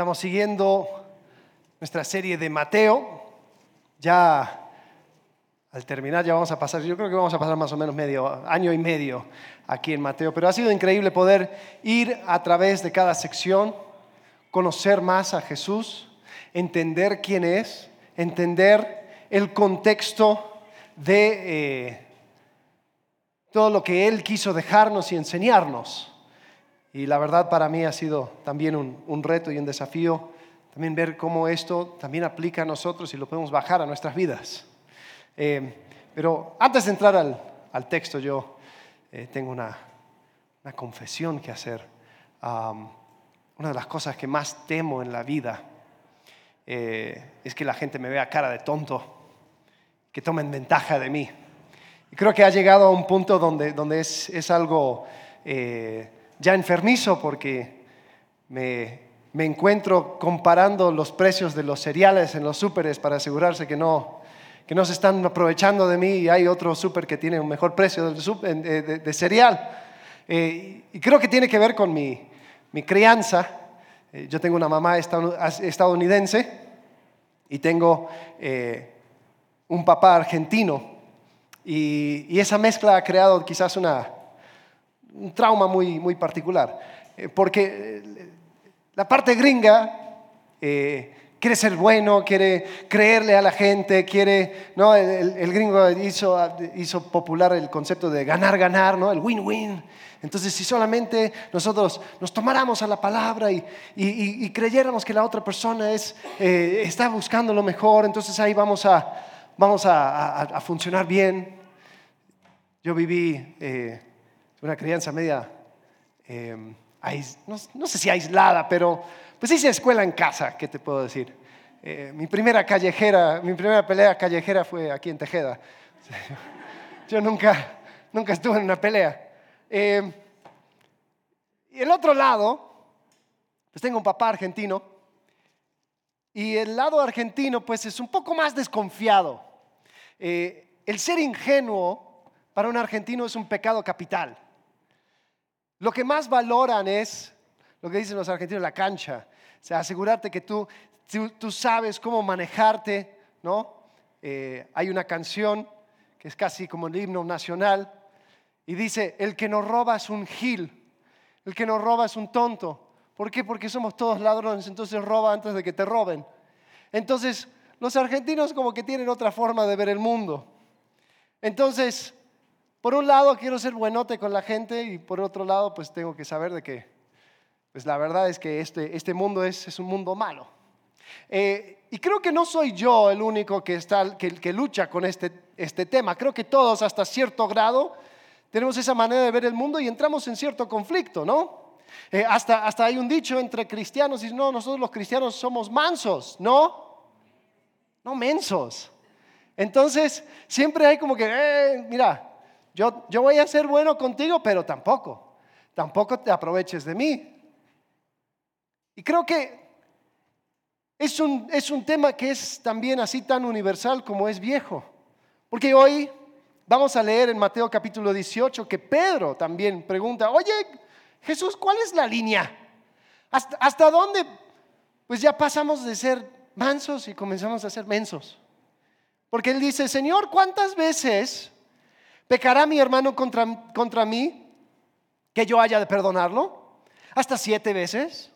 Estamos siguiendo nuestra serie de Mateo. Ya al terminar ya vamos a pasar, yo creo que vamos a pasar más o menos medio año y medio aquí en Mateo, pero ha sido increíble poder ir a través de cada sección, conocer más a Jesús, entender quién es, entender el contexto de eh, todo lo que Él quiso dejarnos y enseñarnos. Y la verdad para mí ha sido también un, reto y un desafío, también ver cómo esto también aplica a nosotros y lo podemos bajar a nuestras vidas. Eh, pero antes de entrar al, texto, yo eh, tengo una, confesión que hacer. una de las cosas que más temo en la vida eh, es que la gente me vea cara de tonto, que tomen ventaja de mí. Y creo que ha llegado a un punto donde, donde es, es algo ya enfermizo porque me, me encuentro comparando los precios de los cereales en los súperes para asegurarse que no, que no se están aprovechando de mí y hay otro súper que tiene un mejor precio de, de, cereal. Eh, y creo que tiene que ver con mi, mi crianza. Eh, yo tengo una mamá estadounidense y tengo eh, un papá argentino. Y, y, esa mezcla ha creado quizás una, un trauma muy, muy particular, eh, porque eh, la parte gringa eh, quiere ser bueno, quiere creerle a la gente, quiere, ¿no? El, gringo hizo, hizo, popular el concepto de ganar, ganar, ¿no? el win-win. Entonces, si solamente nosotros nos tomáramos a la palabra y, y, creyéramos que la otra persona es, está buscando lo mejor, entonces ahí vamos a, vamos a, a, funcionar bien. Yo viví una crianza media, em, no, sé si aislada, pero pues hice escuela en casa, ¿qué te puedo decir? Eh, mi primera callejera, mi primera pelea callejera fue aquí en Tejeda. Yo nunca, nunca estuve en una pelea. Em, y el otro lado, pues tengo un papá argentino, y el lado argentino pues es un poco más desconfiado. Eh, el ser ingenuo para un argentino es un pecado capital. Lo que más valoran es lo que dicen los argentinos, la cancha. O sea, asegurarte que tú, tú, sabes cómo manejarte, ¿no? Eh, hay una canción que es casi como el himno nacional y dice, el que nos roba es un gil, el que nos roba es un tonto. ¿Por qué? Porque somos todos ladrones, entonces roba antes de que te roben. Entonces, los argentinos como que tienen otra forma de ver el mundo. Entonces, por un lado quiero ser buenote con la gente y por otro lado pues tengo que saber de que pues la verdad es que este, este mundo es, es, un mundo malo. Eh, y creo que no soy yo el único que, está, que, que lucha con este, este tema. Creo que todos hasta cierto grado tenemos esa manera de ver el mundo y entramos en cierto conflicto, ¿no? Eh, hasta, hasta hay un dicho entre cristianos y no, nosotros los cristianos somos mansos, ¿no? No mensos. Entonces, siempre hay como que, eh, mira, yo, voy a ser bueno contigo, pero tampoco, tampoco te aproveches de mí. Y creo que es un, es un tema que es también así tan universal como es viejo. Porque hoy vamos a leer en Mateo capítulo 18 que Pedro también pregunta, oye Jesús, ¿cuál es la línea? ¿Hasta, hasta dónde? Pues ya pasamos de ser mansos y comenzamos a ser mensos. Porque él dice, Señor, ¿cuántas veces ¿Pecará mi hermano contra, contra mí que yo haya de perdonarlo? ¿Hasta siete veces?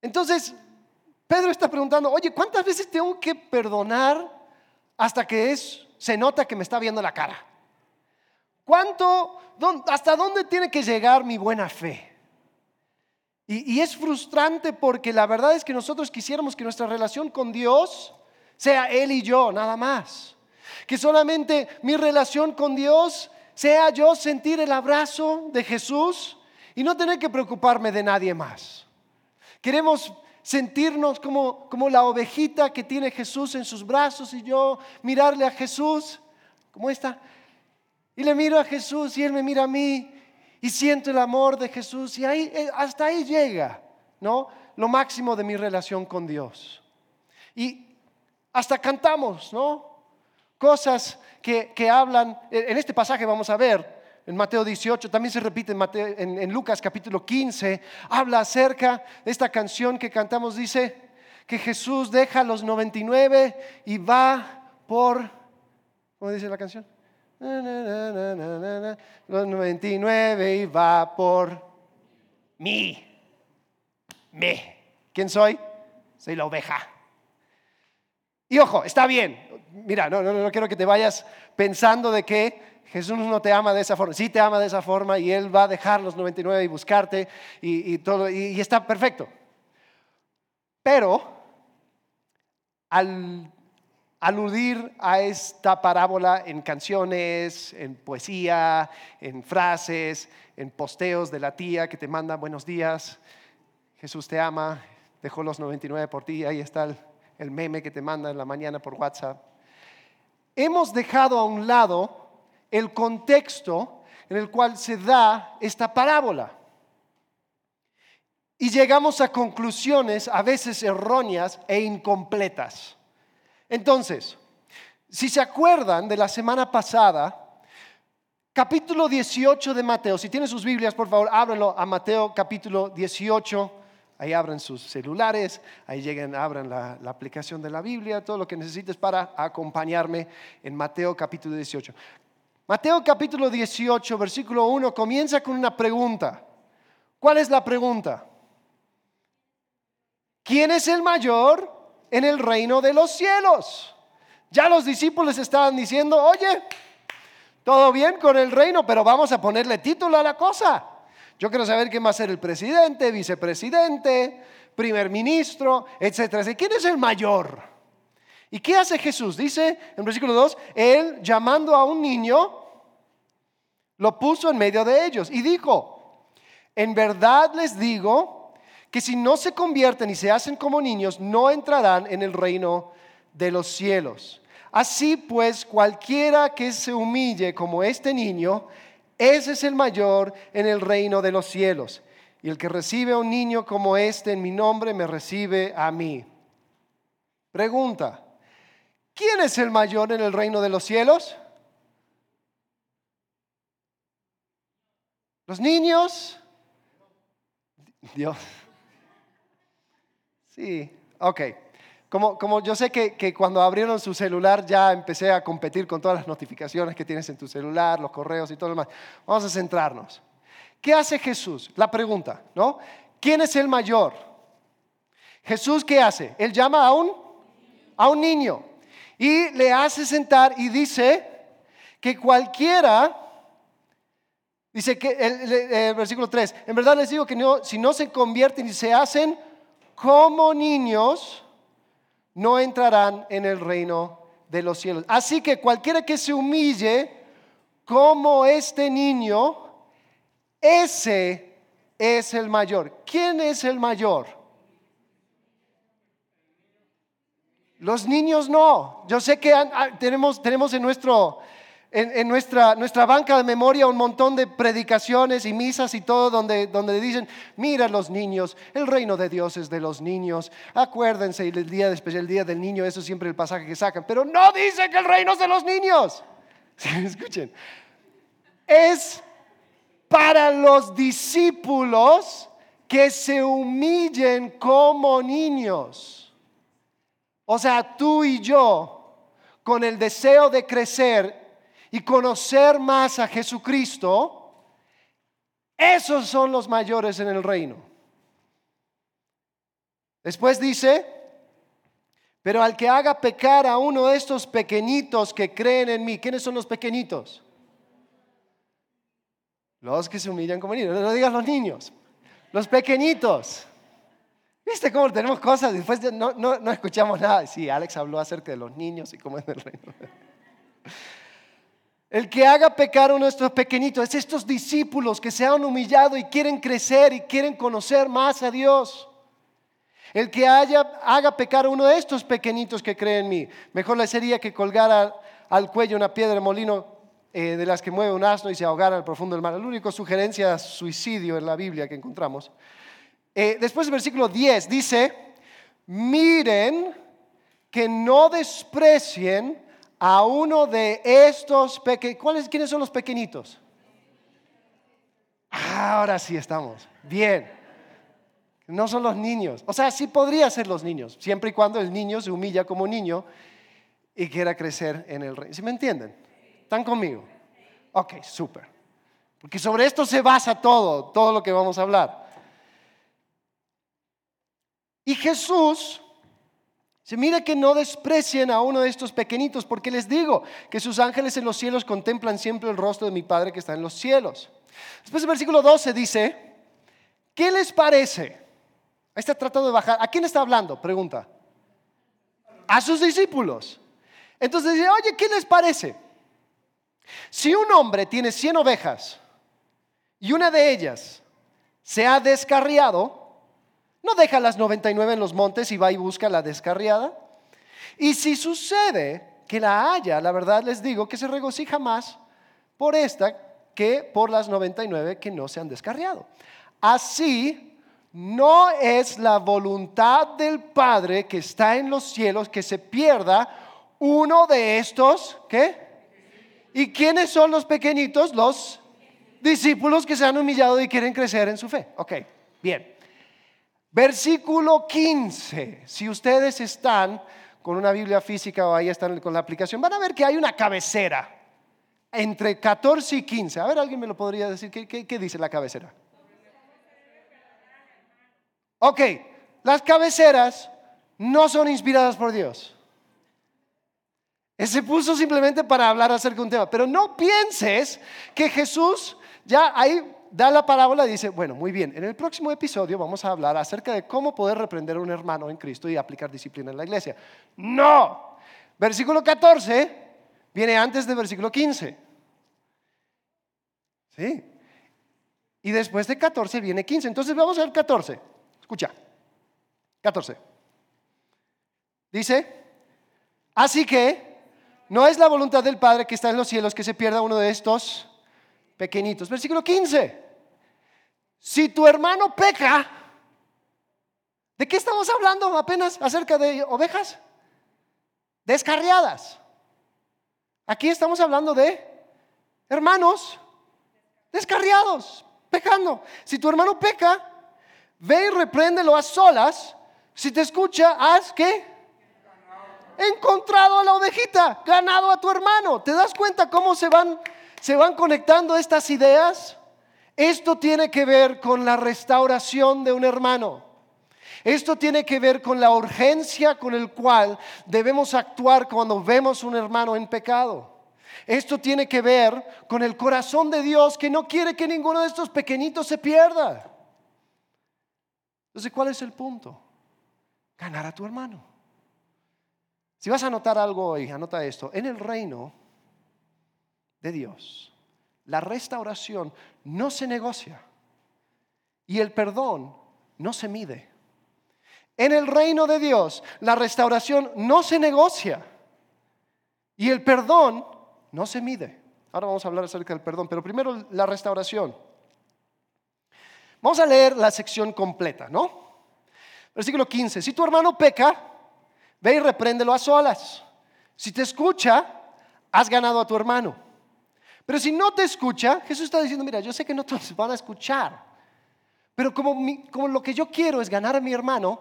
Entonces, Pedro está preguntando, oye, ¿cuántas veces tengo que perdonar hasta que es, se nota que me está viendo la cara? ¿Cuánto, hasta dónde tiene que llegar mi buena fe? Y, y, es frustrante porque la verdad es que nosotros quisiéramos que nuestra relación con Dios sea Él y yo, nada más. Que solamente mi relación con Dios sea yo sentir el abrazo de Jesús y no tener que preocuparme de nadie más. Queremos sentirnos como, como la ovejita que tiene Jesús en sus brazos y yo mirarle a Jesús, como esta, y le miro a Jesús y Él me mira a mí y siento el amor de Jesús y ahí, eh, hasta ahí llega, ¿no? Lo máximo de mi relación con Dios. Y hasta cantamos, ¿no? Cosas que, hablan, en este pasaje vamos a ver, en Mateo 18, también se repite en, en, Lucas capítulo 15, habla acerca de esta canción que cantamos, dice que Jesús deja los 99 y va por, ¿cómo dice la canción? Los 99 y va por mí. Me. ¿Quién soy? Soy la oveja. Y ojo, está bien. Mira, no, no, no quiero que te vayas pensando de que Jesús no te ama de esa forma. Sí te ama de esa forma y Él va a dejar los 99 y buscarte y, todo, y está perfecto. Pero al aludir a esta parábola en canciones, en poesía, en frases, en posteos de la tía que te manda buenos días, Jesús te ama, dejó los 99 por ti, ahí está el, meme que te manda en la mañana por WhatsApp. Hemos dejado a un lado el contexto en el cual se da esta parábola. Y llegamos a conclusiones a veces erróneas e incompletas. Entonces, si se acuerdan de la semana pasada, capítulo 18 de Mateo, si tienen sus Biblias, por favor, ábranlo a Mateo capítulo 18. Ahí abren sus celulares, ahí lleguen, abran la, la, aplicación de la Biblia, todo lo que necesites para acompañarme en Mateo capítulo 18. Mateo capítulo 18, versículo 1, comienza con una pregunta. ¿Cuál es la pregunta? ¿Quién es el mayor en el reino de los cielos. Ya los discípulos estaban diciendo, oye, todo bien con el reino, pero vamos a ponerle título a la cosa. Yo quiero saber quién va a ser el presidente, vicepresidente, primer ministro, etcétera. ¿Quién es el mayor? ¿Y qué hace Jesús? Dice en versículo 2, él llamando a un niño, lo puso en medio de ellos y dijo, en verdad les digo, que si no se convierten y se hacen como niños, no entrarán en el reino de los cielos. Así pues, cualquiera que se humille como este niño, ese es el mayor en el reino de los cielos. Y el que recibe a un niño como este en mi nombre, me recibe a mí. Pregunta, ¿quién es el mayor en el reino de los cielos? ¿Los niños? Dios. Sí, ok. Como, como yo sé que, que, cuando abrieron su celular ya empecé a competir con todas las notificaciones que tienes en tu celular, los correos y todo lo demás. Vamos a centrarnos. ¿Qué hace Jesús? La pregunta, ¿no? ¿Quién es el mayor? Jesús, ¿qué hace? Él llama a un, a un niño y le hace sentar y dice que cualquiera, dice que el, versículo 3, en verdad les digo que no, si no se convierten y se hacen como niños, no entrarán en el reino de los cielos. Así que cualquiera que se humille como este niño, ese es el mayor. ¿Quién es el mayor? Los niños no. Yo sé que ah, tenemos, tenemos en nuestro en, nuestra, nuestra, banca de memoria un montón de predicaciones y misas y todo donde, donde dicen, mira los niños, el reino de Dios es de los niños, acuérdense el día después, el día del niño, eso es siempre el pasaje que sacan, pero no dice que el reino es de los niños. Escuchen, es para los discípulos que se humillen como niños. O sea, tú y yo, con el deseo de crecer, y conocer más a Jesucristo, esos son los mayores en el reino. Después dice, pero al que haga pecar a uno de estos pequeñitos que creen en mí, ¿quiénes son los pequeñitos? Los que se humillan como niños, no digas los niños, los pequeñitos. ¿Viste cómo tenemos cosas? Después no, no, no escuchamos nada. Sí, Alex habló acerca de los niños y cómo es el reino. El que haga pecar a estos pequeñitos es estos discípulos que se han humillado y quieren crecer y quieren conocer más a Dios. El que haga pecar a uno de estos pequeñitos que creen en mí. Mejor le sería que colgara al cuello una piedra de molino eh, de las que mueve un asno y se ahogara al profundo del mar. La única sugerencia suicidio en la Biblia que encontramos. Eh, después del versículo 10 dice, miren que no desprecien a uno de estos pequeños. ¿Quiénes son los pequeñitos? Ahora sí estamos. Bien. No son los niños. O sea, sí podría ser los niños, siempre y cuando el niño se humilla como niño y quiera crecer en el reino. ¿Sí me entienden? ¿Están conmigo? Ok, súper. Porque sobre esto se basa todo, todo lo que vamos a hablar. Y Jesús se mira que no desprecien a uno de estos pequeñitos, porque les digo que sus ángeles en los cielos contemplan siempre el rostro de mi Padre que está en los cielos. Después el versículo 12 dice, ¿qué les parece? Ahí está tratando de bajar. ¿A quién está hablando? Pregunta. A sus discípulos. Entonces dice, oye, ¿qué les parece? Si un hombre tiene 100 ovejas y una de ellas se ha descarriado, no deja las 99 en los montes y va y busca la descarriada. Y si sucede que la haya, la verdad les digo que se regocija más por esta que por las 99 que no se han descarriado. Así no es la voluntad del Padre que está en los cielos que se pierda uno de estos, ¿qué? ¿Y quiénes son los pequeñitos? Los discípulos que se han humillado y quieren crecer en su fe. Ok, bien. Versículo 15. Si ustedes están con una Biblia física o ahí están con la aplicación, van a ver que hay una cabecera entre 14 y 15. A ver, alguien me lo podría decir. ¿Qué, dice la cabecera? Ok, las cabeceras no son inspiradas por Dios. Se puso simplemente para hablar acerca de un tema. Pero no pienses que Jesús ya ahí da la parábola y dice, bueno, muy bien, en el próximo episodio vamos a hablar acerca de cómo poder reprender a un hermano en Cristo y aplicar disciplina en la iglesia. No, versículo 14 viene antes del versículo 15. ¿Sí? Y después de 14 viene 15. Entonces vamos a ver 14. Escucha, 14. Dice, así que no es la voluntad del Padre que está en los cielos que se pierda uno de estos pequeñitos. Versículo 15. Si tu hermano peca, ¿de qué estamos hablando apenas acerca de ovejas? Descarriadas. Aquí estamos hablando de hermanos descarriados, pecando. Si tu hermano peca, Ve y repréndelo a solas. Si te escucha, haz que encontrado a la ovejita, ganado a tu hermano. ¿Te das cuenta cómo se van, se van conectando estas ideas? Esto tiene que ver con la restauración de un hermano. Esto tiene que ver con la urgencia con el cual debemos actuar cuando vemos un hermano en pecado. Esto tiene que ver con el corazón de Dios que no quiere que ninguno de estos pequeñitos se pierda. Entonces, ¿cuál es el punto? Ganar a tu hermano. Si vas a anotar algo hoy, anota esto. En el reino de Dios, la restauración no se negocia y el perdón no se mide. En el reino de Dios, la restauración no se negocia y el perdón no se mide. Ahora vamos a hablar acerca del perdón, pero primero la restauración. Vamos a leer la sección completa, ¿no? Versículo 15. Si tu hermano peca, ve y repréndelo a solas. Si te escucha, has ganado a tu hermano. Pero si no te escucha, Jesús está diciendo, mira, yo sé que no te van a escuchar, pero como, como lo que yo quiero es ganar a mi hermano,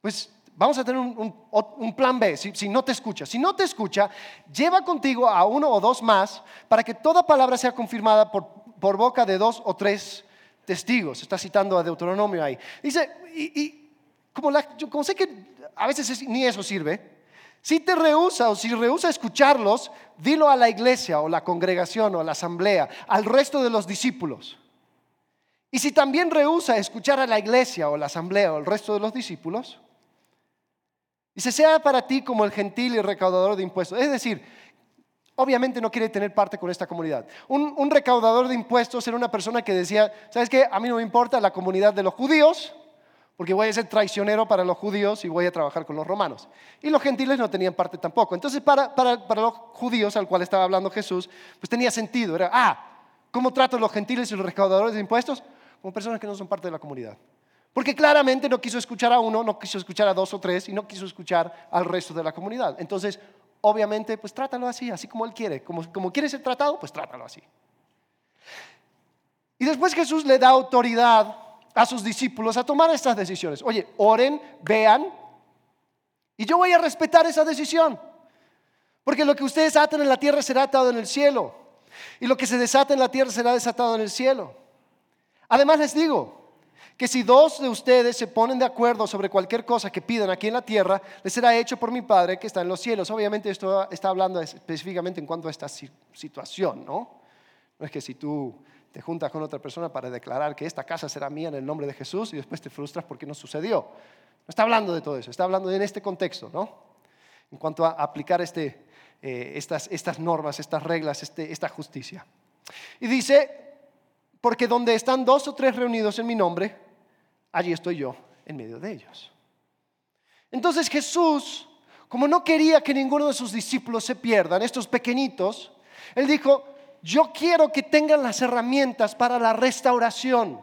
pues vamos a tener un, plan B, si, no te escucha. Si no te escucha, lleva contigo a uno o dos más para que toda palabra sea confirmada por, por boca de dos o tres testigos. Está citando a Deuteronomio ahí. Dice, y, como, yo, como sé que a veces ni eso sirve, si te rehúsa o si rehúsa escucharlos, dilo a la iglesia o la congregación o la asamblea, al resto de los discípulos. Y si también rehúsa escuchar a la iglesia o la asamblea o el resto de los discípulos, dice, sea para ti como el gentil y recaudador de impuestos. Es decir, obviamente no quiere tener parte con esta comunidad. Un, recaudador de impuestos era una persona que decía, ¿sabes qué? A mí no me importa la comunidad de los judíos, porque voy a ser traicionero para los judíos y voy a trabajar con los romanos. Y los gentiles no tenían parte tampoco. Entonces, para, los judíos al cual estaba hablando Jesús, pues tenía sentido. Era, ah, ¿cómo trato a los gentiles y los recaudadores de impuestos? Como personas que no son parte de la comunidad. Porque claramente no quiso escuchar a uno, no quiso escuchar a dos o tres y no quiso escuchar al resto de la comunidad. Entonces, obviamente, pues trátalo así, así como Él quiere. Como, como quiere ser tratado, pues trátalo así. Y después Jesús le da autoridad a sus discípulos a tomar estas decisiones. Oye, oren, vean, y yo voy a respetar esa decisión. Porque lo que ustedes aten en la tierra será atado en el cielo. Y lo que se desata en la tierra será desatado en el cielo. Además les digo que si dos de ustedes se ponen de acuerdo sobre cualquier cosa que pidan aquí en la tierra, les será hecho por mi Padre que está en los cielos. Obviamente esto está hablando específicamente en cuanto a esta situación, ¿no? No es que si tú te juntas con otra persona para declarar que esta casa será mía en el nombre de Jesús y después te frustras porque no sucedió. No está hablando de todo eso, está hablando en este contexto, ¿no? En cuanto a aplicar este, eh, estas, estas, normas, estas reglas, este, esta justicia. Y dice, porque donde están dos o tres reunidos en mi nombre, allí estoy yo en medio de ellos. Entonces Jesús, como no quería que ninguno de sus discípulos se pierdan, estos pequeñitos, él dijo, yo quiero que tengan las herramientas para la restauración.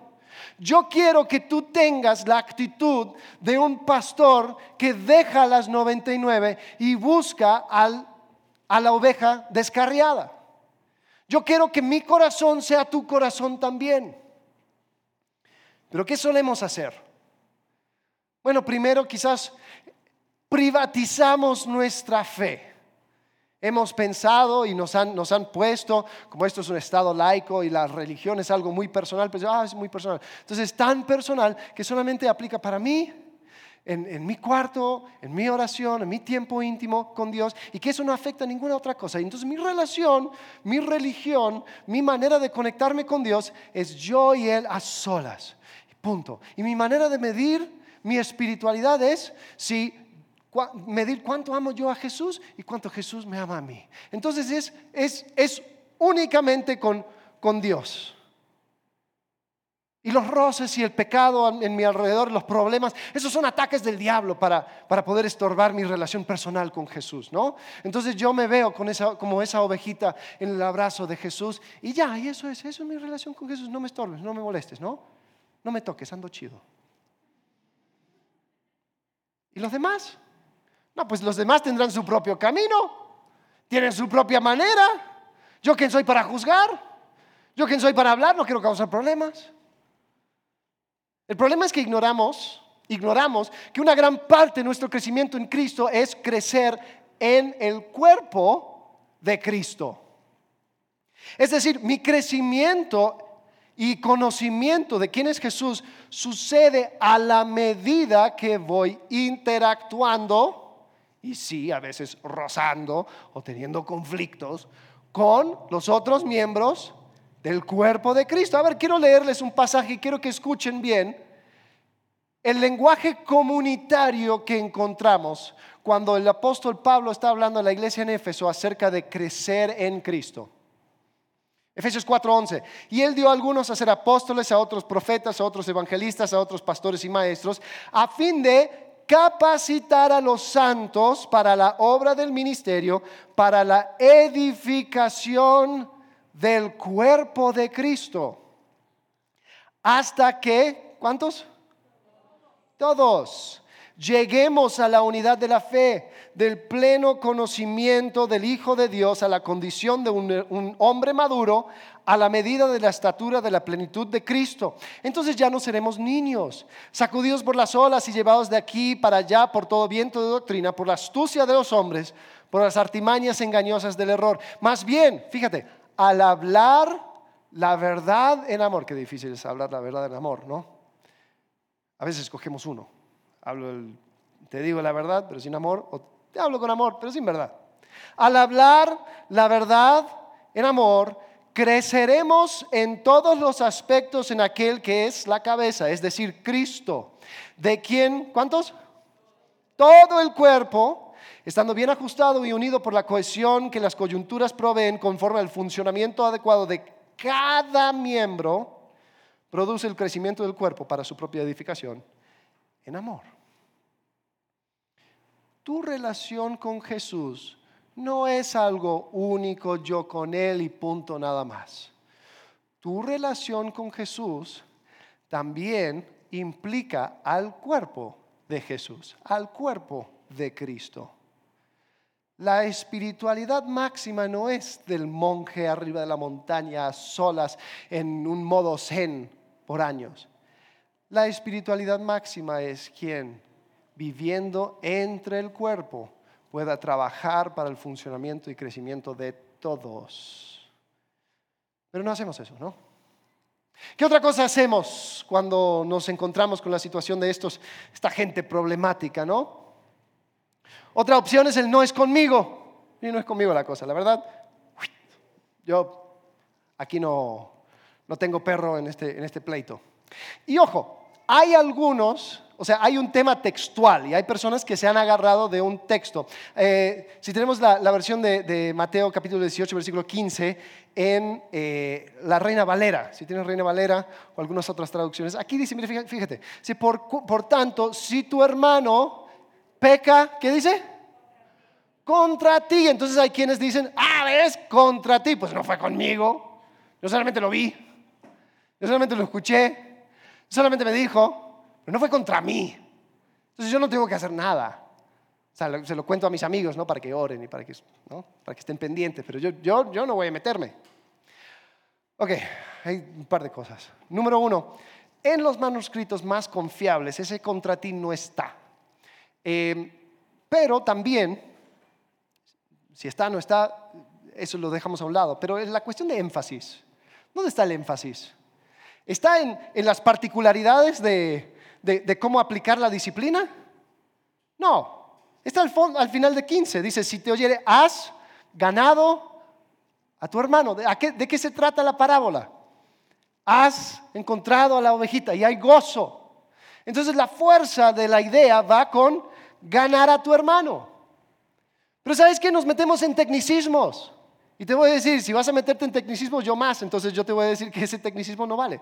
Yo quiero que tú tengas la actitud de un pastor que deja las 99 y busca a la oveja descarriada. Yo quiero que mi corazón sea tu corazón también. Pero ¿qué solemos hacer? Bueno, primero quizás privatizamos nuestra fe. Hemos pensado y nos han, nos han puesto, como esto es un estado laico y la religión es algo muy personal, pues ah, es muy personal. Entonces es tan personal que solamente aplica para mí, en, en, mi cuarto, en mi oración, en mi tiempo íntimo con Dios y que eso no afecta a ninguna otra cosa. Entonces mi relación, mi religión, mi manera de conectarme con Dios es yo y Él a solas. Punto. Y mi manera de medir mi espiritualidad es si medir cuánto amo yo a Jesús y cuánto Jesús me ama a mí. Entonces es, es, es únicamente con, con Dios. Y los roces y el pecado en mi alrededor, los problemas, esos son ataques del diablo para, para poder estorbar mi relación personal con Jesús, ¿no? Entonces yo me veo con esa, como esa ovejita en el abrazo de Jesús y ya, y eso es, eso es mi relación con Jesús, no me estorbes, no me molestes, ¿no? No me toques, ando chido. ¿Y los demás? Pues los demás tendrán su propio camino, tienen su propia manera. ¿Yo quién soy para juzgar? ¿Yo quién soy para hablar? No quiero causar problemas. El problema es que ignoramos, ignoramos que una gran parte de nuestro crecimiento en Cristo es crecer en el cuerpo de Cristo. Es decir, mi crecimiento y conocimiento de quién es Jesús sucede a la medida que voy interactuando y sí, a veces rozando o teniendo conflictos con los otros miembros del cuerpo de Cristo. A ver, quiero leerles un pasaje y quiero que escuchen bien el lenguaje comunitario que encontramos cuando el apóstol Pablo está hablando a la iglesia en Éfeso acerca de crecer en Cristo. Efesios 4:11. Y él dio a algunos a ser apóstoles, a otros profetas, a otros evangelistas, a otros pastores y maestros, a fin de capacitar a los santos para la obra del ministerio, para la edificación del cuerpo de Cristo. Hasta que, ¿cuántos? Todos lleguemos a la unidad de la fe, del pleno conocimiento del Hijo de Dios, a la condición de un, hombre maduro, a la medida de la estatura de la plenitud de Cristo. Entonces ya no seremos niños, sacudidos por las olas y llevados de aquí para allá por todo viento de doctrina, por la astucia de los hombres, por las artimañas engañosas del error. Más bien, fíjate, al hablar la verdad en amor, qué difícil es hablar la verdad en amor, ¿no? A veces escogemos uno te digo la verdad, pero sin amor, o te hablo con amor, pero sin verdad. Al hablar la verdad en amor, creceremos en todos los aspectos en aquel que es la cabeza, es decir, Cristo. ¿De quién? ¿Cuántos? Todo el cuerpo, estando bien ajustado y unido por la cohesión que las coyunturas proveen conforme al funcionamiento adecuado de cada miembro, produce el crecimiento del cuerpo para su propia edificación en amor. Tu relación con Jesús no es algo único yo con Él y punto nada más. Tu relación con Jesús también implica al cuerpo de Jesús, al cuerpo de Cristo. La espiritualidad máxima no es del monje arriba de la montaña a solas en un modo zen por años. La espiritualidad máxima es quien, viviendo entre el cuerpo, pueda trabajar para el funcionamiento y crecimiento de todos. Pero no hacemos eso, ¿no? ¿Qué otra cosa hacemos cuando nos encontramos con la situación de estos, esta gente problemática, no? Otra opción es el no es conmigo. Y no es conmigo la cosa, la verdad. Yo aquí no, no tengo perro en este, en este pleito. Y ojo, hay algunos, o sea, hay un tema textual y hay personas que se han agarrado de un texto. Eh, si tenemos la, versión de, Mateo capítulo 18, versículo 15, en eh, la Reina Valera, si tienes Reina Valera o algunas otras traducciones, aquí dice, mire, fíjate, si por, por tanto, si tu hermano peca, ¿qué dice? Contra ti. Entonces hay quienes dicen, ah, es contra ti. Pues no fue conmigo. Yo solamente lo vi. Yo solamente lo escuché solamente me dijo, pero no fue contra mí. Entonces yo no tengo que hacer nada. O sea, se lo cuento a mis amigos, ¿no? Para que oren y para que, ¿no? para que estén pendientes, pero yo, yo, yo no voy a meterme. Ok, hay un par de cosas. Número uno, en los manuscritos más confiables ese contra ti no está. Eh, pero también, si está o no está, eso lo dejamos a un lado. Pero es la cuestión de énfasis. ¿Dónde está el énfasis? ¿Está en, las particularidades de, cómo aplicar la disciplina? No. Está al, final de 15. Dice, si te oyere, has ganado a tu hermano. ¿De, ¿De qué se trata la parábola? Has encontrado a la ovejita y hay gozo. Entonces la fuerza de la idea va con ganar a tu hermano. Pero ¿sabes qué? Nos metemos en tecnicismos. Y te voy a decir, si vas a meterte en tecnicismos, yo más, entonces yo te voy a decir que ese tecnicismo no vale.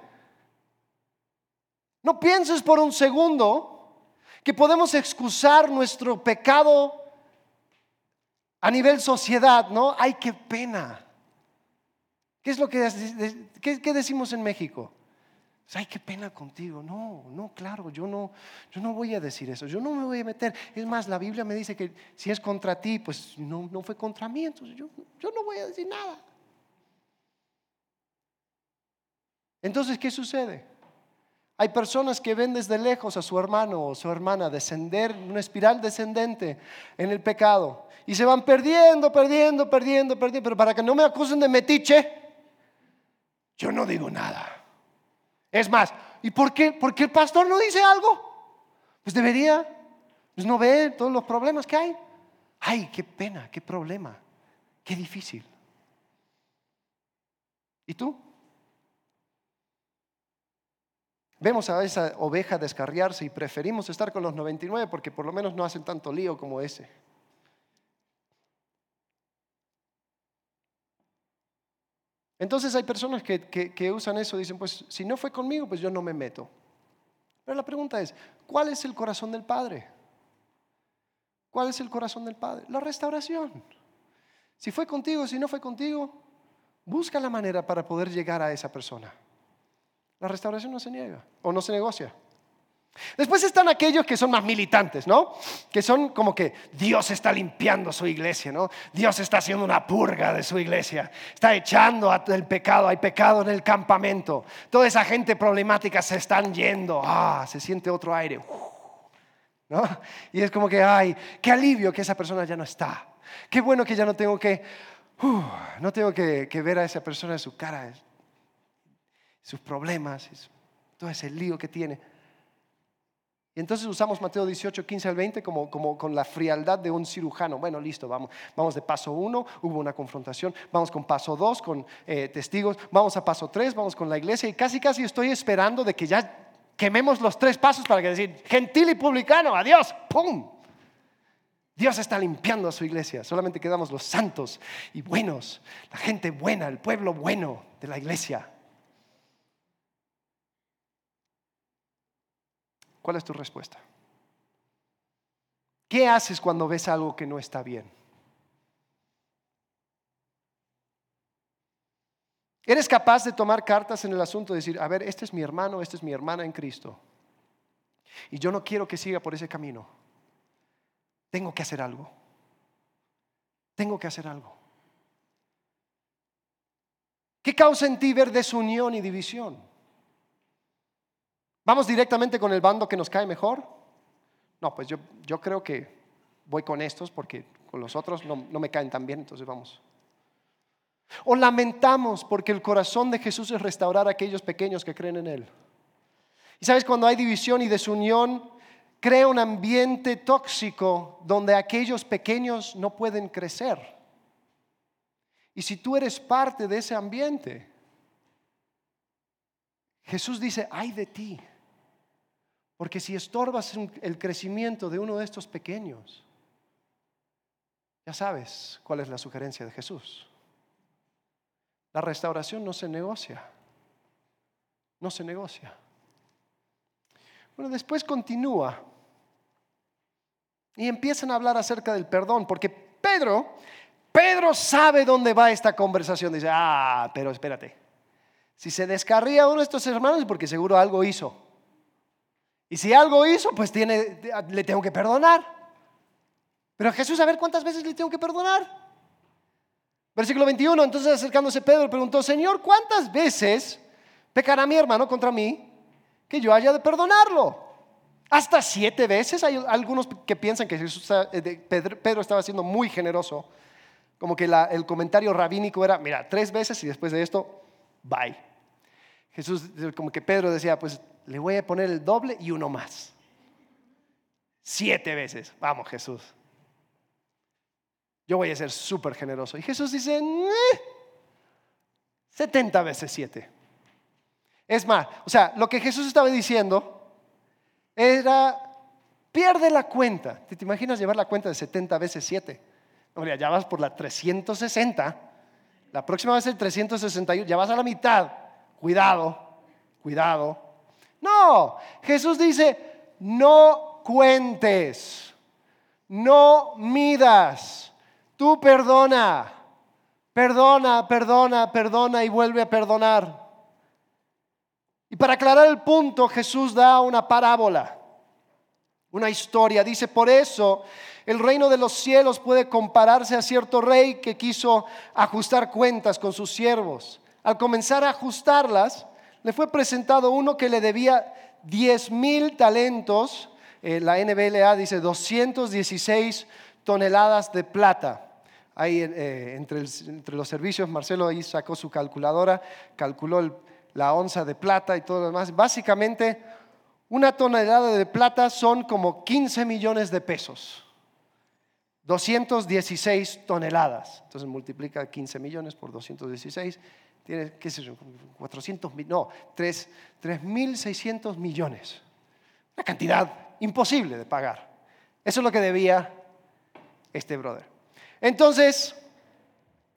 No pienses por un segundo que podemos excusar nuestro pecado a nivel sociedad, ¿no? Ay, qué pena. ¿Qué es lo que, qué, decimos en México? Pues, ay, qué pena contigo. No, no, claro, yo no, yo no voy a decir eso, yo no me voy a meter. Es más, la Biblia me dice que si es contra ti, pues no, no fue contra mí, entonces yo, yo no voy a decir nada. Entonces, ¿qué sucede? Hay personas que ven desde lejos a su hermano o su hermana descender una espiral descendente en el pecado y se van perdiendo, perdiendo, perdiendo, perdiendo. Pero para que no me acusen de metiche, yo no digo nada. Es más, ¿y por qué? ¿Por qué el pastor no dice algo? Pues debería, pues no ve todos los problemas que hay. Ay, qué pena, qué problema, qué difícil. ¿Y tú? Vemos a esa oveja descarriarse y preferimos estar con los 99 porque por lo menos no hacen tanto lío como ese. Entonces hay personas que, usan eso, dicen, pues si no fue conmigo, pues yo no me meto. Pero la pregunta es, ¿cuál es el corazón del Padre? ¿Cuál es el corazón del Padre? La restauración. Si fue contigo, si no fue contigo, busca la manera para poder llegar a esa persona. La restauración no se niega o no se negocia. Después están aquellos que son más militantes, ¿no? Que son como que Dios está limpiando su iglesia, ¿no? Dios está haciendo una purga de su iglesia, está echando el pecado, hay pecado en el campamento. Toda esa gente problemática se están yendo, ah, se siente otro aire, ¿no? Y es como que, ay, qué alivio que esa persona ya no está. Qué bueno que ya no tengo que, no tengo que, que ver a esa persona en su cara sus problemas, todo ese lío que tiene. Y entonces usamos Mateo 18, 15 al 20 como, como con la frialdad de un cirujano. Bueno, listo, vamos, vamos de paso 1, hubo una confrontación, vamos con paso 2, con eh, testigos, vamos a paso 3, vamos con la iglesia y casi, casi estoy esperando de que ya quememos los tres pasos para que decir, gentil y publicano, adiós, ¡pum! Dios está limpiando a su iglesia, solamente quedamos los santos y buenos, la gente buena, el pueblo bueno de la iglesia. ¿Cuál es tu respuesta? ¿Qué haces cuando ves algo que no está bien? ¿Eres capaz de tomar cartas en el asunto y decir, a ver, este es mi hermano, esta es mi hermana en Cristo? Y yo no quiero que siga por ese camino. Tengo que hacer algo. tengo que hacer algo. ¿Qué causa en ti ver desunión y división? ¿Vamos directamente con el bando que nos cae mejor? No, pues yo, yo creo que voy con estos porque con los otros no, no me caen tan bien, entonces vamos. O lamentamos porque el corazón de Jesús es restaurar a aquellos pequeños que creen en Él. Y sabes, cuando hay división y desunión, crea un ambiente tóxico donde aquellos pequeños no pueden crecer. Y si tú eres parte de ese ambiente, Jesús dice, ay de ti, porque si estorbas el crecimiento de uno de estos pequeños, ya sabes cuál es la sugerencia de Jesús. La restauración no se negocia, no se negocia. Bueno, después continúa y empiezan a hablar acerca del perdón, porque Pedro, Pedro sabe dónde va esta conversación. Dice, ah, pero espérate, si se descarría uno de estos hermanos porque seguro algo hizo. Y si algo hizo, pues tiene, le tengo que perdonar. Pero Jesús, a ver cuántas veces le tengo que perdonar. Versículo 21, entonces acercándose Pedro preguntó, Señor, ¿cuántas veces pecará mi hermano contra mí que yo haya de perdonarlo? Hasta siete veces. Hay algunos que piensan que eh, Pedro estaba siendo muy generoso. Como que el comentario rabínico era, mira, tres veces y después de esto, bye. Jesús, como que Pedro decía, pues le voy a poner el doble y uno más. Siete veces. Vamos, Jesús. Yo voy a ser súper generoso. Y Jesús dice, 70 veces siete. Es más, o sea, lo que Jesús estaba diciendo era, pierde la cuenta. ¿Te, imaginas llevar la cuenta de 70 veces 7? Hombre, ya vas por la 360. La próxima vez el 361, ya vas a la mitad. Cuidado, cuidado. No, Jesús dice, no cuentes, no midas, tú perdona, perdona, perdona, perdona y vuelve a perdonar. Y para aclarar el punto, Jesús da una parábola, una historia. Dice, por eso el reino de los cielos puede compararse a cierto rey que quiso ajustar cuentas con sus siervos. Al comenzar a ajustarlas, le fue presentado uno que le debía 10 mil talentos. Eh, la NBLA dice 216 toneladas de plata. Ahí eh, entre, los servicios, Marcelo ahí sacó su calculadora, calculó la onza de plata y todo lo demás. Básicamente, una tonelada de plata son como 15 millones de pesos. 216 toneladas. Entonces multiplica 15 millones por 216. Tiene, qué sé yo, 400 mil, no, 3.600 millones. Una cantidad imposible de pagar. Eso es lo que debía este brother. Entonces,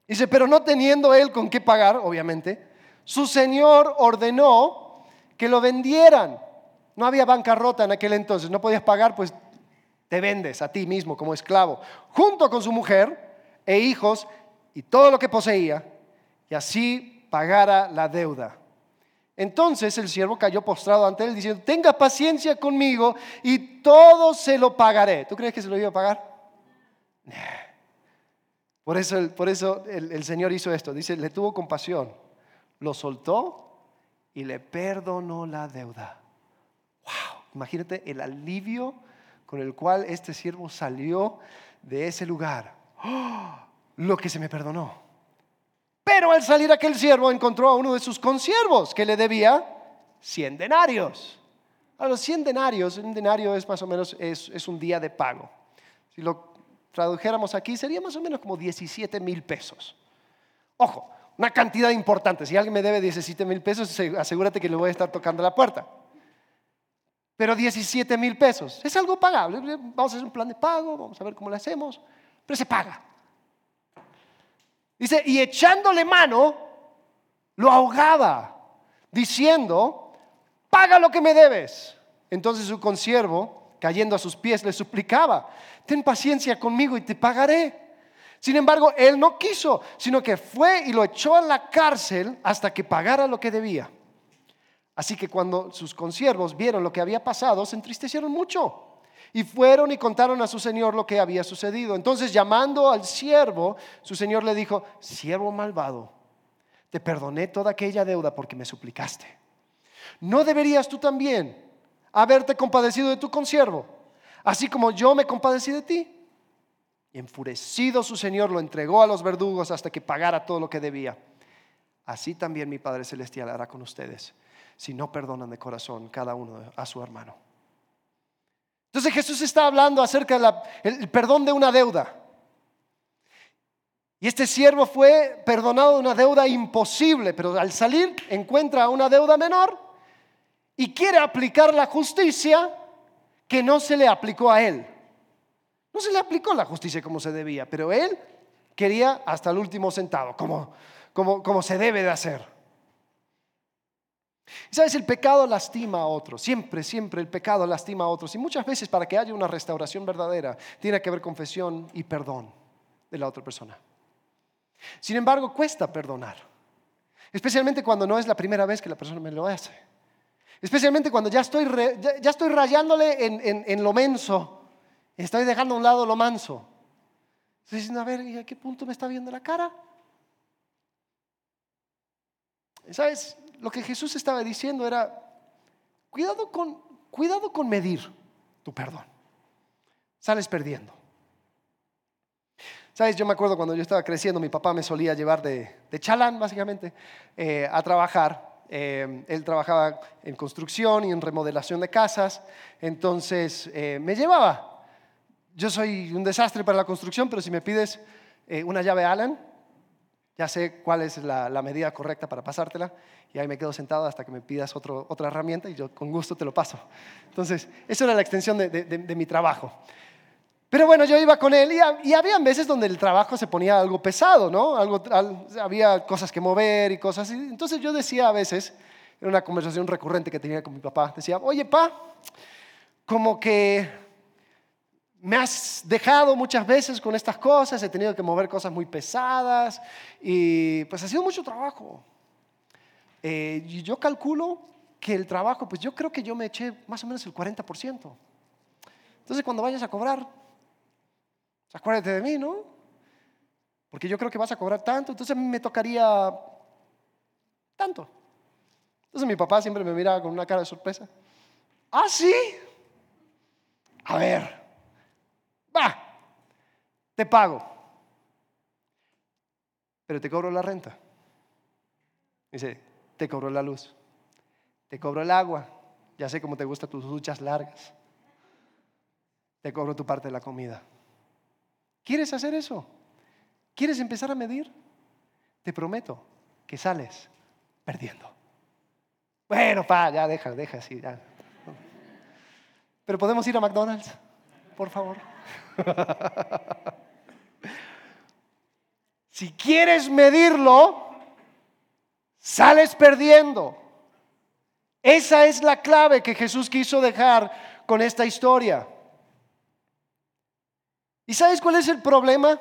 dice, pero no teniendo él con qué pagar, obviamente, su señor ordenó que lo vendieran. No había bancarrota en aquel entonces, no podías pagar, pues te vendes a ti mismo como esclavo, junto con su mujer e hijos y todo lo que poseía, y así pagara la deuda. Entonces el siervo cayó postrado ante él diciendo, tenga paciencia conmigo y todo se lo pagaré. ¿Tú crees que se lo iba a pagar? Por eso, por eso el, Señor hizo esto. Dice, le tuvo compasión lo soltó y le perdonó la deuda. Wow, imagínate el alivio con el cual este siervo salió de ese lugar. ¡Oh! lo que se me perdonó. Pero al salir aquel siervo encontró a uno de sus consiervos que le debía 100 denarios. A los 100 denarios, un denario es más o menos es, es un día de pago. Si lo tradujéramos aquí sería más o menos como 17 mil pesos. Ojo, una cantidad importante. Si alguien me debe 17 mil pesos, asegúrate que le voy a estar tocando la puerta. Pero 17 mil pesos es algo pagable. Vamos a hacer un plan de pago, vamos a ver cómo lo hacemos, pero se paga. Dice, y echándole mano, lo ahogaba, diciendo, paga lo que me debes. Entonces su consiervo, cayendo a sus pies, le suplicaba, ten paciencia conmigo y te pagaré. Sin embargo, él no quiso, sino que fue y lo echó en la cárcel hasta que pagara lo que debía. Así que cuando sus consiervos vieron lo que había pasado, se entristecieron mucho Y fueron y contaron a su señor lo que había sucedido. Entonces llamando al siervo, su señor le dijo, siervo malvado, te perdoné toda aquella deuda porque me suplicaste. ¿No deberías tú también haberte compadecido de tu consiervo, así como yo me compadecí de ti? Y enfurecido su señor lo entregó a los verdugos hasta que pagara todo lo que debía. Así también mi Padre Celestial hará con ustedes si no perdonan de corazón cada uno a su hermano. Entonces Jesús está hablando acerca del perdón de una deuda. Y este siervo fue perdonado de una deuda imposible, pero al salir encuentra una deuda menor y quiere aplicar la justicia que no se le aplicó a él. No se le aplicó la justicia como se debía, pero él quería hasta el último centavo, como, como, como se debe de hacer. Sabes, el pecado lastima a otros, siempre, siempre el pecado lastima a otros. Y muchas veces para que haya una restauración verdadera tiene que haber confesión y perdón de la otra persona. Sin embargo, cuesta perdonar, especialmente cuando no es la primera vez que la persona me lo hace. Especialmente cuando ya estoy, ya, estoy rayándole en, en, lo menso, estoy dejando a un lado lo manso. Estoy diciendo, a ver, ¿y a qué punto me está viendo la cara? ¿Sabes? Lo que Jesús estaba diciendo era, cuidado con, cuidado con medir tu perdón. Sales perdiendo. ¿Sabes? Yo me acuerdo cuando yo estaba creciendo, mi papá me solía llevar de, de chalán, básicamente, eh, a trabajar. Eh, él trabajaba en construcción y en remodelación de casas, entonces eh, me llevaba. Yo soy un desastre para la construcción, pero si me pides una llave Allen, ya sé cuál es la, medida correcta para pasártela y ahí me quedo sentado hasta que me pidas otra herramienta y yo con gusto te lo paso. Entonces, eso era la extensión de, mi trabajo. Pero bueno, yo iba con él y, había veces donde el trabajo se ponía algo pesado, ¿no? Algo, había cosas que mover y cosas. Entonces yo decía a veces, en una conversación recurrente que tenía con mi papá, decía, oye, pa, como que me has dejado muchas veces con estas cosas, he tenido que mover cosas muy pesadas y pues ha sido mucho trabajo. Eh, y yo calculo que el trabajo, pues yo creo que yo me eché más o menos el 40%. Entonces cuando vayas a cobrar, pues, acuérdate de mí, ¿no? Porque yo creo que vas a cobrar tanto, entonces me tocaría tanto. Entonces mi papá siempre me miraba con una cara de sorpresa. Ah, sí. A ver, va, te pago, pero te cobro la renta. Dice, te cobro la luz, te cobro el agua, ya sé cómo te gustan tus duchas largas, te cobro tu parte de la comida. ¿Quieres hacer eso? ¿Quieres empezar a medir? Te prometo que sales perdiendo. Bueno, pa, ya deja, deja así, ya. Pero podemos ir a McDonald's, por favor. si quieres medirlo, sales perdiendo. Esa es la clave que Jesús quiso dejar con esta historia. ¿Y sabes cuál es el problema?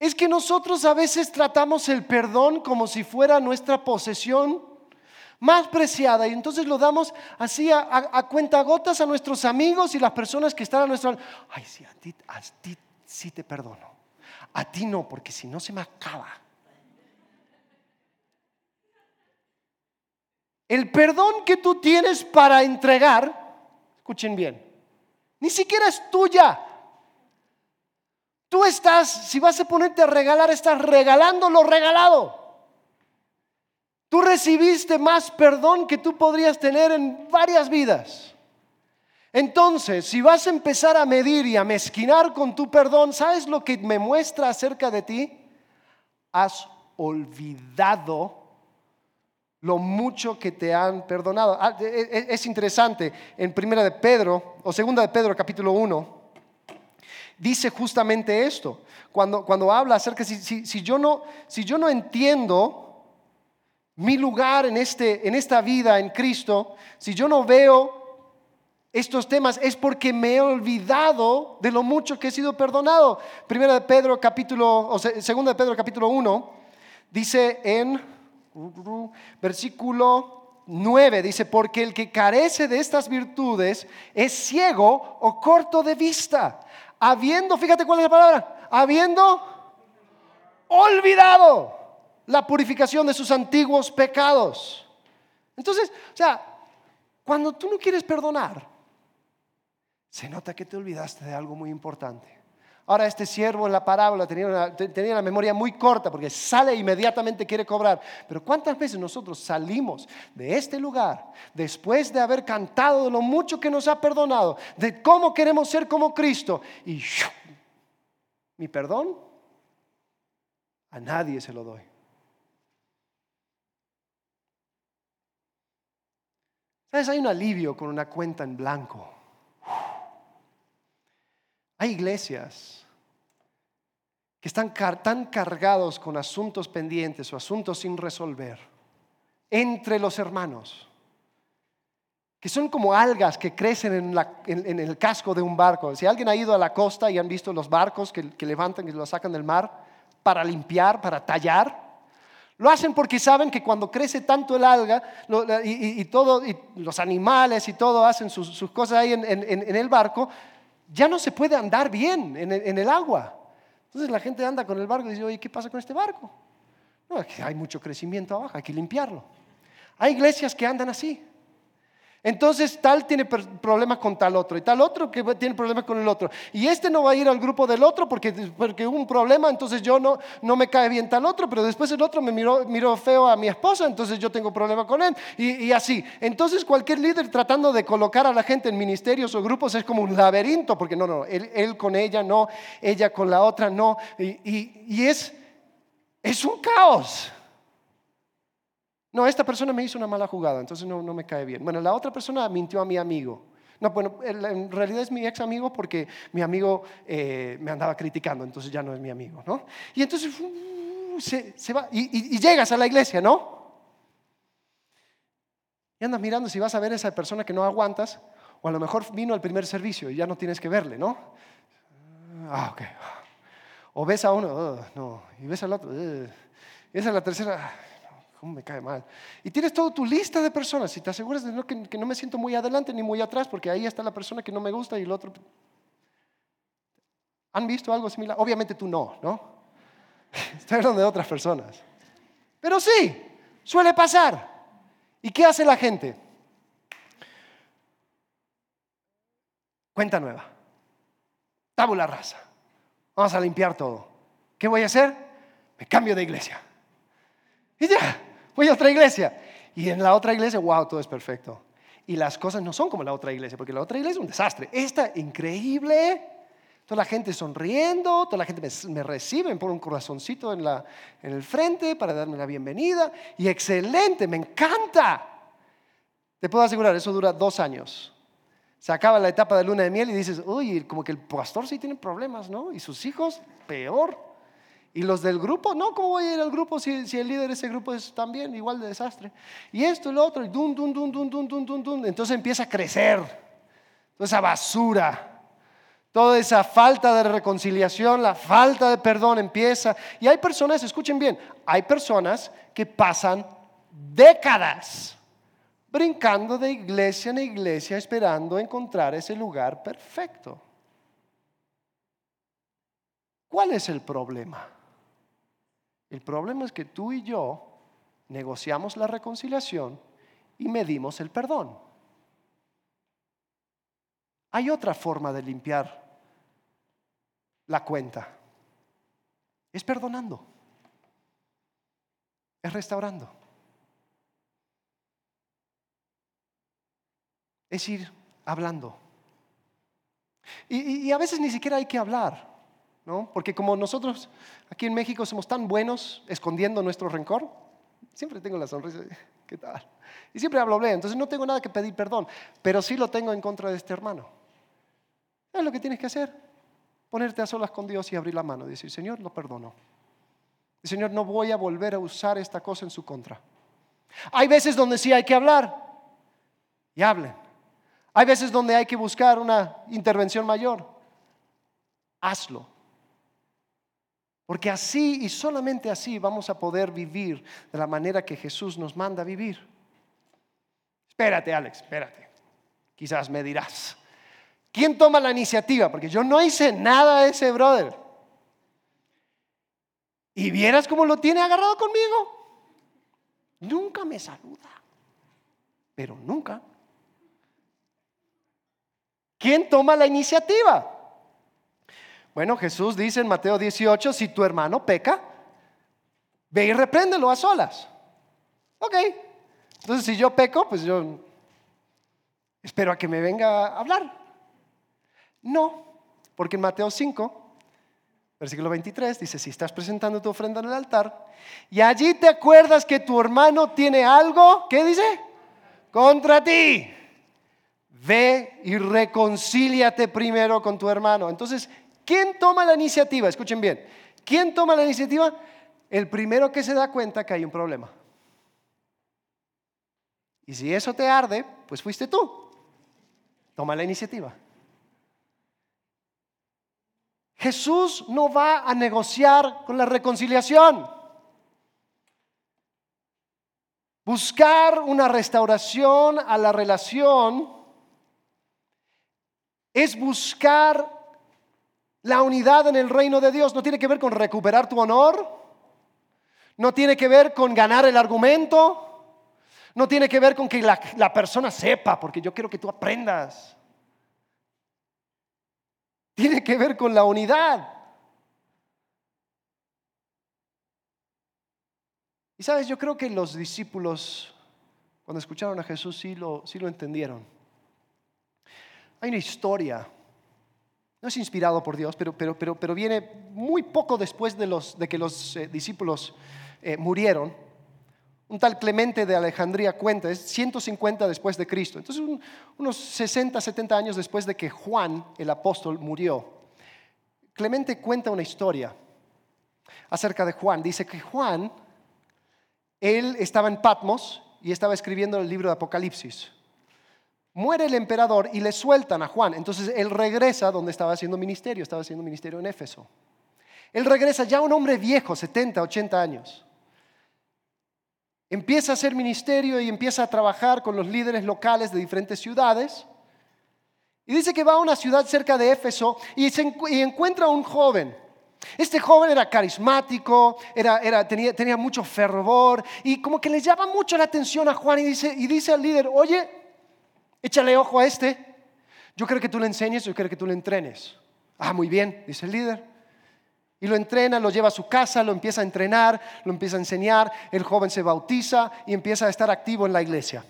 Es que nosotros a veces tratamos el perdón como si fuera nuestra posesión más preciada y entonces lo damos así a, a, cuentagotas a nuestros amigos y las personas que están a nuestro Ay, sí, a ti, a ti sí te perdono. A ti no, porque si no se me acaba. El perdón que tú tienes para entregar, escuchen bien, ni siquiera es tuya. Tú estás, si vas a ponerte a regalar, estás regalando lo regalado. Tú recibiste más perdón que tú podrías tener en varias vidas. Entonces, si vas a empezar a medir y a mezquinar con tu perdón, ¿sabes lo que me muestra acerca de ti? Has olvidado lo mucho que te han perdonado. Ah, e, e, es interesante, en primera de Pedro, o segunda de Pedro, capítulo 1, dice justamente esto. Cuando, cuando habla acerca, si, si, yo no, si yo no entiendo mi lugar en, este, en esta vida en Cristo, si yo no veo estos temas es porque me he olvidado de lo mucho que he sido perdonado. Primera de Pedro capítulo, o segunda de Pedro capítulo 1, dice en versículo 9 dice, porque el que carece de estas virtudes es ciego o corto de vista, habiendo, fíjate cuál es la palabra, habiendo olvidado la purificación de sus antiguos pecados. Entonces, o sea, cuando tú no quieres perdonar, se nota que te olvidaste de algo muy importante. Ahora este siervo en la parábola tenía, tenía la memoria muy corta porque sale e inmediatamente quiere cobrar. Pero ¿cuántas veces nosotros salimos de este lugar después de haber cantado de lo mucho que nos ha perdonado, de cómo queremos ser como Cristo y mi perdón a nadie se lo doy? ¿Sabes? Hay un alivio con una cuenta en blanco. Hay iglesias que están tan cargados con asuntos pendientes o asuntos sin resolver entre los hermanos, que son como algas que crecen en, el casco de un barco. Si alguien ha ido a la costa y han visto los barcos que, levantan y los sacan del mar para limpiar, para tallar, lo hacen porque saben que cuando crece tanto el alga y, todo, los animales y todo hacen sus, cosas ahí en, el barco, ya no se puede andar bien en el, agua. Entonces la gente anda con el barco y dice, oye, ¿qué pasa con este barco? No, hay mucho crecimiento abajo, hay que limpiarlo. Hay iglesias que andan así. Entonces tal tiene problemas con tal otro y tal otro que tiene problemas con el otro. Y este no va a ir al grupo del otro porque, porque hubo un problema, entonces yo no, no me cae bien tal otro, pero después el otro me miró, feo a mi esposa, entonces yo tengo problema con él y, así. Entonces cualquier líder tratando de colocar a la gente en ministerios o grupos es como un laberinto, porque no, no, él, con ella no, ella con la otra no, y, y es, es un caos. No, esta persona me hizo una mala jugada, entonces no, me cae bien. Bueno, la otra persona mintió a mi amigo. No, bueno, en realidad es mi ex amigo porque mi amigo eh, me andaba criticando, entonces ya no es mi amigo, ¿no? Y entonces uh, se, va, y, llegas a la iglesia, ¿no? Y andas mirando si vas a ver a esa persona que no aguantas, o a lo mejor vino al primer servicio y ya no tienes que verle, ¿no? Ah, ok. O ves a uno, no, y ves al otro, y esa es la tercera, ¿Cómo me cae mal? Y tienes toda tu lista de personas y te aseguras de que, no me siento muy adelante ni muy atrás porque ahí está la persona que no me gusta y el otro... ¿Han visto algo similar? Obviamente tú no, ¿no? Estoy hablando de otras personas. Pero sí, suele pasar. ¿Y qué hace la gente? Cuenta nueva. Tabula rasa. Vamos a limpiar todo. ¿Qué voy a hacer? Me cambio de iglesia. Y ya, voy a otra iglesia. Y en la otra iglesia, wow, todo es perfecto. Y las cosas no son como la otra iglesia, porque la otra iglesia es un desastre. Esta, increíble. Toda la gente sonriendo, toda la gente me, recibe, me pone un corazoncito en, la, en el frente para darme la bienvenida. Y excelente, me encanta. Te puedo asegurar, eso dura dos años. Se acaba la etapa de luna de miel y dices, uy, como que el pastor sí tiene problemas, ¿no? Y sus hijos, peor. Y los del grupo, no, ¿cómo voy a ir al grupo si, el líder de ese grupo es también igual de desastre? Y esto y lo otro, y dun, dun, dun, dun, dun, dun, dun, dun. Entonces empieza a crecer toda esa basura, toda esa falta de reconciliación, la falta de perdón empieza. Y hay personas, escuchen bien, hay personas que pasan décadas brincando de iglesia en iglesia esperando encontrar ese lugar perfecto. ¿Cuál es el problema? El problema es que tú y yo negociamos la reconciliación y medimos el perdón. Hay otra forma de limpiar la cuenta. Es perdonando. Es restaurando. Es ir hablando. Y, a veces ni siquiera hay que hablar. Porque como nosotros aquí en México somos tan buenos escondiendo nuestro rencor, siempre tengo la sonrisa, ¿qué tal? Y siempre hablo bien, entonces no tengo nada que pedir perdón, pero sí lo tengo en contra de este hermano. Es lo que tienes que hacer, ponerte a solas con Dios y abrir la mano y decir, Señor, lo perdono. Y Señor, no voy a volver a usar esta cosa en su contra. Hay veces donde sí hay que hablar y hablen. Hay veces donde hay que buscar una intervención mayor. Hazlo. Porque así y solamente así vamos a poder vivir de la manera que Jesús nos manda vivir. Espérate, Alex, espérate. Quizás me dirás. ¿Quién toma la iniciativa? Porque yo no hice nada a ese brother. Y vieras cómo lo tiene agarrado conmigo. Nunca me saluda. Pero nunca. ¿Quién toma la iniciativa? Bueno, Jesús dice en Mateo 18, si tu hermano peca, ve y repréndelo a solas. Ok. Entonces, si yo peco, pues yo espero a que me venga a hablar. No, porque en Mateo 5, versículo 23, dice, si estás presentando tu ofrenda en el altar y allí te acuerdas que tu hermano tiene algo, ¿qué dice? Contra ti. Ve y reconcíliate primero con tu hermano. Entonces, ¿quién toma la iniciativa? Escuchen bien. ¿Quién toma la iniciativa? El primero que se da cuenta que hay un problema. Y si eso te arde, pues fuiste tú. Toma la iniciativa. Jesús no va a negociar con la reconciliación. Buscar una restauración a la relación es buscar la unidad en el reino de Dios. No tiene que ver con recuperar tu honor, no tiene que ver con ganar el argumento, no tiene que ver con que la, persona sepa, porque yo quiero que tú aprendas tiene que ver con la unidad. Y sabes, yo creo que los discípulos, cuando escucharon a Jesús, sí lo entendieron. Hay una historia, no es inspirado por Dios, pero, pero, pero, pero viene muy poco después de, los, de que los eh, discípulos eh, murieron un tal Clemente de Alejandría cuenta, es 150 después de Cristo. Entonces, unos 60, 70 años después de que Juan, el apóstol, murió, Clemente cuenta una historia acerca de Juan. Dice que Juan, él estaba en Patmos y estaba escribiendo el libro de Apocalipsis. Muere el emperador y le sueltan a Juan. Entonces él regresa donde estaba haciendo ministerio, estaba haciendo ministerio en Éfeso. Él regresa ya un hombre viejo, 70, 80 años empieza a hacer ministerio y empieza a trabajar con los líderes locales de diferentes ciudades. Y dice que va a una ciudad cerca de Éfeso y, encuentra a un joven. Este joven era carismático, tenía, mucho fervor y como que le llama mucho la atención a Juan y dice, y dice al líder, oye, échale ojo a este, yo quiero que tú le enseñes, yo quiero que tú le entrenes. Ah, muy bien, dice el líder. Y lo entrena, lo lleva a su casa, lo empieza a entrenar, lo empieza a enseñar, el joven se bautiza y empieza a estar activo en la iglesia.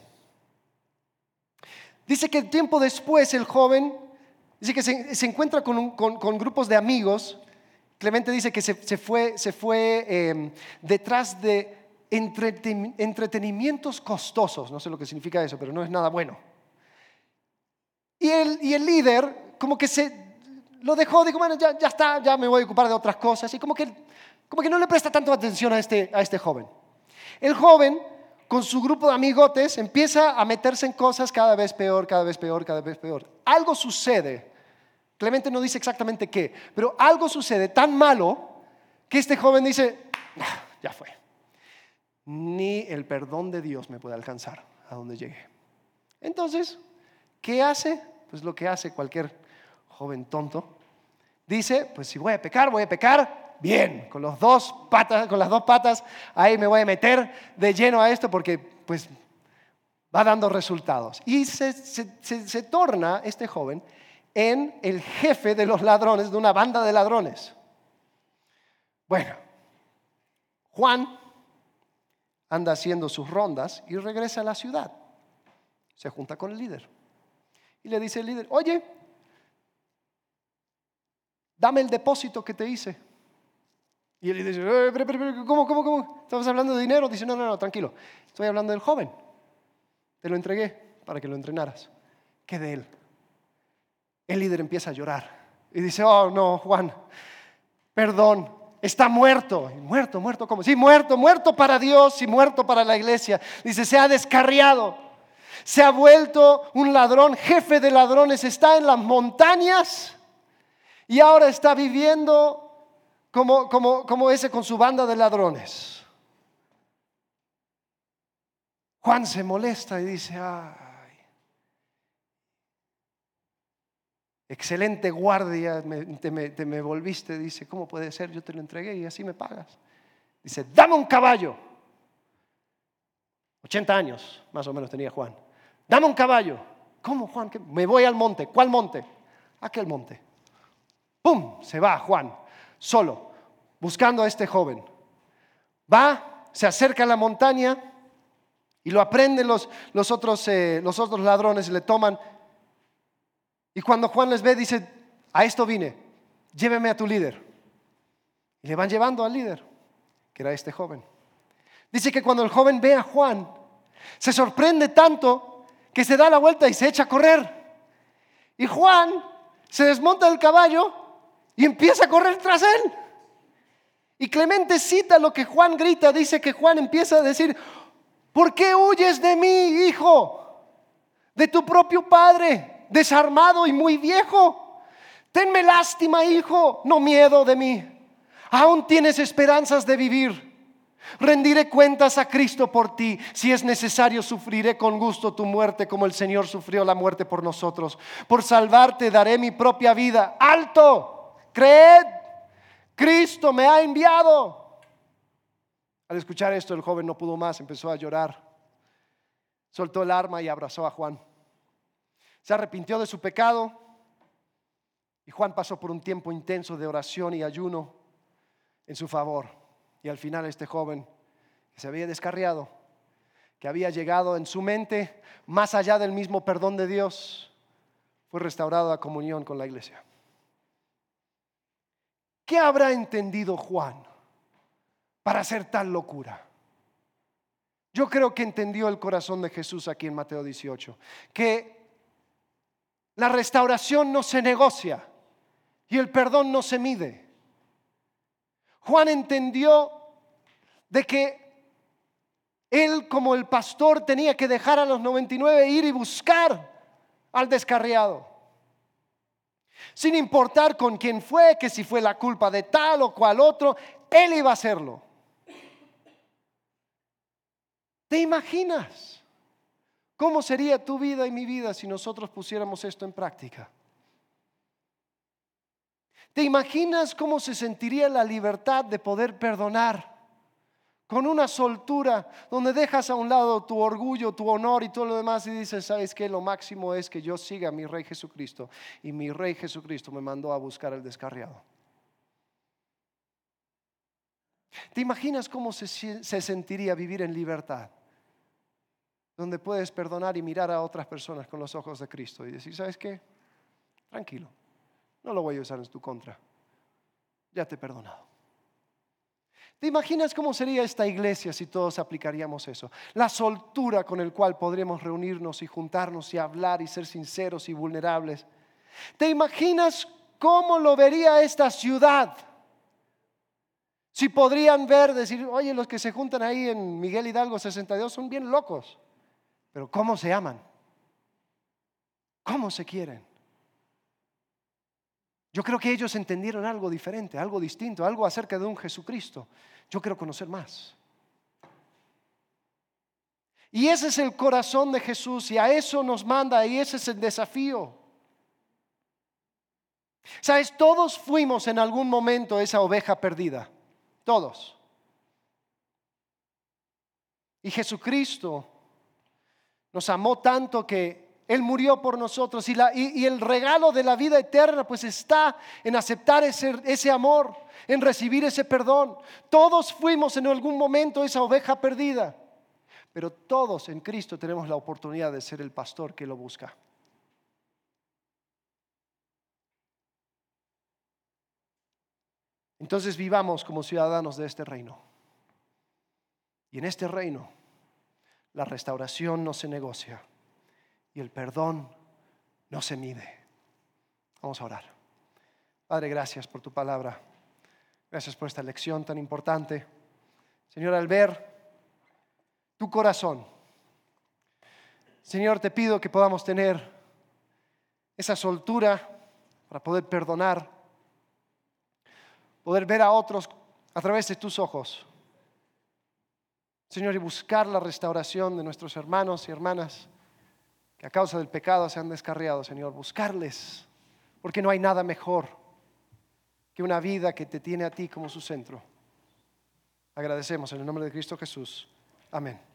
Dice que tiempo después el joven, dice que se, encuentra con, grupos de amigos. Clemente dice que se, fue, em, detrás de entretenimientos costosos. No sé lo que significa eso, pero no es nada bueno. Y el, y el líder como que se lo dejó, dijo, bueno, ya, ya, está, ya me voy a ocupar de otras cosas. Y como que, como que no le presta tanto atención a este, a este joven. El joven, con su grupo de amigotes, empieza a meterse en cosas cada vez peor, cada vez peor, cada vez peor. Algo sucede. Clemente no dice exactamente qué, pero algo sucede tan malo que este joven dice, ah, ya fue. Ni el perdón de Dios me puede alcanzar a donde llegue. Entonces, ¿qué hace? Pues lo que hace cualquier joven tonto, dice, pues si voy a pecar, voy a pecar bien, con, los dos patas, con las dos patas, ahí me voy a meter de lleno a esto porque pues va dando resultados. Y se, se torna este joven en el jefe de los ladrones, de una banda de ladrones. Bueno, Juan anda haciendo sus rondas y regresa a la ciudad. Se junta con el líder. Y le dice el líder, oye, dame el depósito que te hice. Y él dice, eh, ¿cómo, cómo, cómo? ¿Estabas hablando de dinero? Dice, no, no, no, tranquilo. Estoy hablando del joven. Te lo entregué para que lo entrenaras. ¿Qué de él? El líder empieza a llorar y dice, oh, no, Juan, perdón, está muerto. muerto, muerto, ¿cómo? Sí, muerto, muerto para Dios y muerto para la iglesia. Dice, se ha descarriado. Se ha vuelto un ladrón, jefe de ladrones, está en las montañas y ahora está viviendo como, como, como ese con su banda de ladrones. Juan se molesta y dice, ay, excelente guardia, te, me, te me volviste, dice, ¿cómo puede ser? Yo te lo entregué y así me pagas. Dice, dame un caballo. 80 años más o menos tenía Juan. Dame un caballo. ¿Cómo, Juan? Me voy al monte. ¿Cuál monte? Aquel monte. ¡Pum! Se va Juan, solo, buscando a este joven. Va, se acerca a la montaña y lo aprenden los, los, otros, eh, los otros ladrones le toman. Y cuando Juan les ve, dice, a esto vine, lléveme a tu líder. Y le van llevando al líder, que era este joven. Dice que cuando el joven ve a Juan, se sorprende tanto que se da la vuelta y se echa a correr. Y Juan se desmonta del caballo y empieza a correr tras él. Y Clemente cita lo que Juan grita, dice que Juan empieza a decir, ¿por qué huyes de mí, hijo? De tu propio padre, desarmado y muy viejo. Tenme lástima, hijo, no miedo de mí. Aún tienes esperanzas de vivir. Rendiré cuentas a Cristo por ti. Si es necesario, sufriré con gusto tu muerte como el Señor sufrió la muerte por nosotros. Por salvarte daré mi propia vida. Alto, creed, Cristo me ha enviado. Al escuchar esto, el joven no pudo más, empezó a llorar. Soltó el arma y abrazó a Juan. Se arrepintió de su pecado y Juan pasó por un tiempo intenso de oración y ayuno en su favor. Y al final este joven que se había descarriado, que había llegado en su mente más allá del mismo perdón de Dios, fue restaurado a comunión con la iglesia. ¿Qué habrá entendido Juan para hacer tal locura? Yo creo que entendió el corazón de Jesús aquí en Mateo 18, que la restauración no se negocia y el perdón no se mide. Juan entendió de que él como el pastor tenía que dejar a los 99 e ir y buscar al descarriado. Sin importar con quién fue, que si fue la culpa de tal o cual otro, él iba a hacerlo. ¿Te imaginas cómo sería tu vida y mi vida si nosotros pusiéramos esto en práctica? ¿Te imaginas cómo se sentiría la libertad de poder perdonar? Con una soltura donde dejas a un lado tu orgullo, tu honor y todo lo demás y dices, ¿sabes qué? Lo máximo es que yo siga a mi Rey Jesucristo. Y mi Rey Jesucristo me mandó a buscar al descarriado. ¿Te imaginas cómo se, se sentiría vivir en libertad? Donde puedes perdonar y mirar a otras personas con los ojos de Cristo y decir, ¿sabes qué? Tranquilo no lo voy a usar en tu contra. Ya te he perdonado. ¿Te imaginas cómo sería esta iglesia si todos aplicaríamos eso? La soltura con el cual podríamos reunirnos y juntarnos y hablar y ser sinceros y vulnerables. ¿Te imaginas cómo lo vería esta ciudad? Si podrían ver, decir, oye, los que se juntan ahí en Miguel Hidalgo 62 son bien locos, pero ¿cómo se aman? ¿Cómo se quieren? Yo creo que ellos entendieron algo diferente, algo distinto, algo acerca de un Jesucristo. Yo quiero conocer más. Y ese es el corazón de Jesús y a eso nos manda y ese es el desafío. Sabes, todos fuimos en algún momento esa oveja perdida, todos. Y Jesucristo nos amó tanto que él murió por nosotros y, el regalo de la vida eterna pues está en aceptar ese, ese amor, en recibir ese perdón. Todos fuimos en algún momento esa oveja perdida, pero todos en Cristo tenemos la oportunidad de ser el pastor que lo busca. Entonces vivamos como ciudadanos de este reino. Y en este reino la restauración no se negocia y el perdón no se mide. Vamos a orar. Padre, gracias por tu palabra. Gracias por esta lección tan importante. Señor, al ver tu corazón, Señor, te pido que podamos tener esa soltura para poder perdonar, poder ver a otros a través de tus ojos. Señor, y buscar la restauración de nuestros hermanos y hermanas que a causa del pecado se han descarriado, Señor, buscarles, porque no hay nada mejor que una vida que te tiene a ti como su centro. Agradecemos en el nombre de Cristo Jesús. Amén.